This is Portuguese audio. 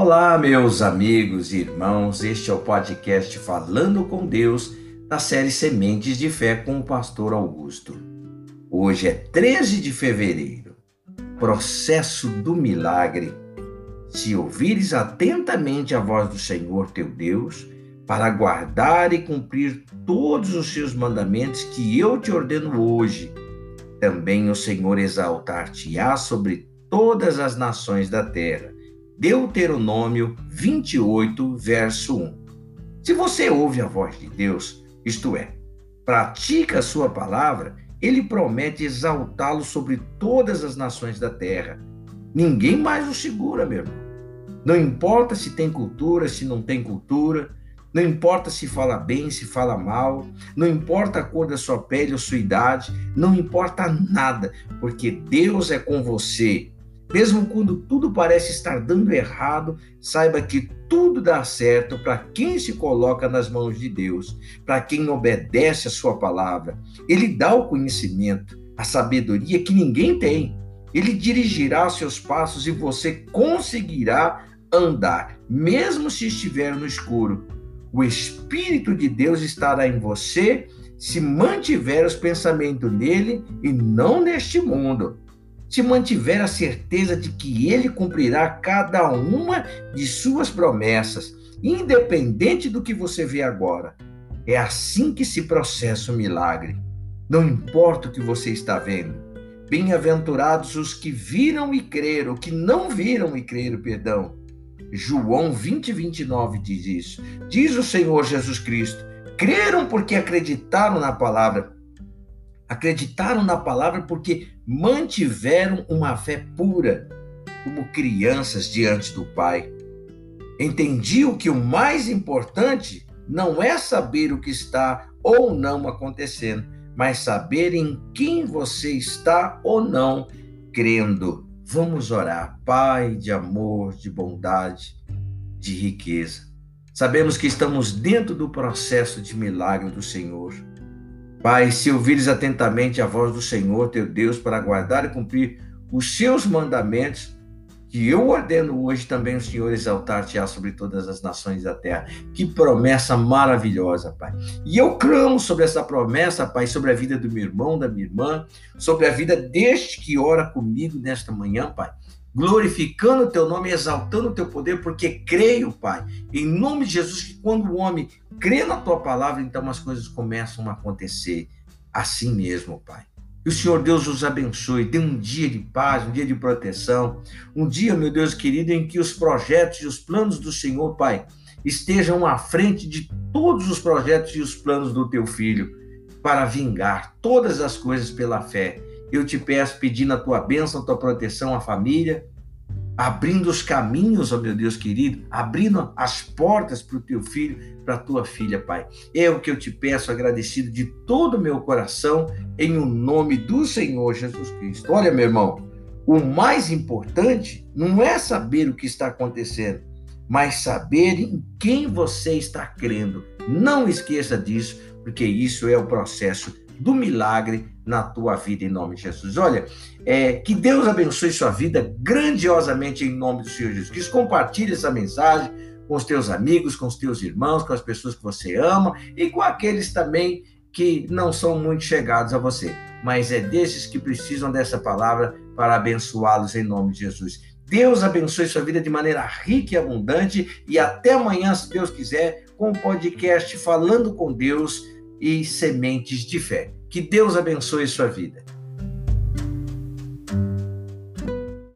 Olá, meus amigos e irmãos, este é o podcast Falando com Deus, da série Sementes de Fé com o Pastor Augusto. Hoje é 13 de fevereiro, processo do milagre. Se ouvires atentamente a voz do Senhor teu Deus, para guardar e cumprir todos os seus mandamentos que eu te ordeno hoje, também o Senhor exaltar-te-á sobre todas as nações da terra Deuteronômio 28, verso 1. Se você ouve a voz de Deus, isto é, pratica a sua palavra, ele promete exaltá-lo sobre todas as nações da terra. Ninguém mais o segura, meu irmão. Não importa se tem cultura, se não tem cultura, não importa se fala bem, se fala mal, não importa a cor da sua pele ou sua idade, não importa nada, porque Deus é com você mesmo quando tudo parece estar dando errado, saiba que tudo dá certo para quem se coloca nas mãos de Deus, para quem obedece a sua palavra. Ele dá o conhecimento, a sabedoria que ninguém tem. Ele dirigirá seus passos e você conseguirá andar, mesmo se estiver no escuro. O Espírito de Deus estará em você se mantiver os pensamentos nele e não neste mundo se mantiver a certeza de que ele cumprirá cada uma de suas promessas, independente do que você vê agora. É assim que se processa o milagre. Não importa o que você está vendo. Bem-aventurados os que viram e creram, que não viram e creram, perdão. João 20, 29 diz isso. Diz o Senhor Jesus Cristo: creram porque acreditaram na palavra acreditaram na palavra porque mantiveram uma fé pura, como crianças diante do Pai. Entendiam que o mais importante não é saber o que está ou não acontecendo, mas saber em quem você está ou não crendo. Vamos orar, Pai de amor, de bondade, de riqueza. Sabemos que estamos dentro do processo de milagre do Senhor. Pai, se ouvires atentamente a voz do Senhor teu Deus para guardar e cumprir os seus mandamentos, que eu ordeno hoje também o Senhor exaltar-te-á sobre todas as nações da terra. Que promessa maravilhosa, Pai. E eu clamo sobre essa promessa, Pai, sobre a vida do meu irmão, da minha irmã, sobre a vida deste que ora comigo nesta manhã, Pai glorificando o teu nome, exaltando o teu poder, porque creio, Pai, em nome de Jesus, que quando o homem crê na tua palavra, então as coisas começam a acontecer assim mesmo, Pai. Que o Senhor Deus os abençoe, dê um dia de paz, um dia de proteção, um dia, meu Deus querido, em que os projetos e os planos do Senhor, Pai, estejam à frente de todos os projetos e os planos do teu filho, para vingar todas as coisas pela fé eu te peço pedindo a tua bênção, a tua proteção à família, abrindo os caminhos, ó meu Deus querido, abrindo as portas para o teu filho, para a tua filha, Pai. É o que eu te peço, agradecido de todo o meu coração, em o nome do Senhor Jesus Cristo. Olha, meu irmão, o mais importante não é saber o que está acontecendo, mas saber em quem você está crendo. Não esqueça disso, porque isso é o processo do milagre na tua vida, em nome de Jesus. Olha, é, que Deus abençoe sua vida grandiosamente em nome do Senhor Jesus Cristo. Compartilhe essa mensagem com os teus amigos, com os teus irmãos, com as pessoas que você ama e com aqueles também que não são muito chegados a você. Mas é desses que precisam dessa palavra para abençoá-los em nome de Jesus. Deus abençoe sua vida de maneira rica e abundante. E até amanhã, se Deus quiser, com o podcast Falando com Deus e sementes de fé. Que Deus abençoe sua vida.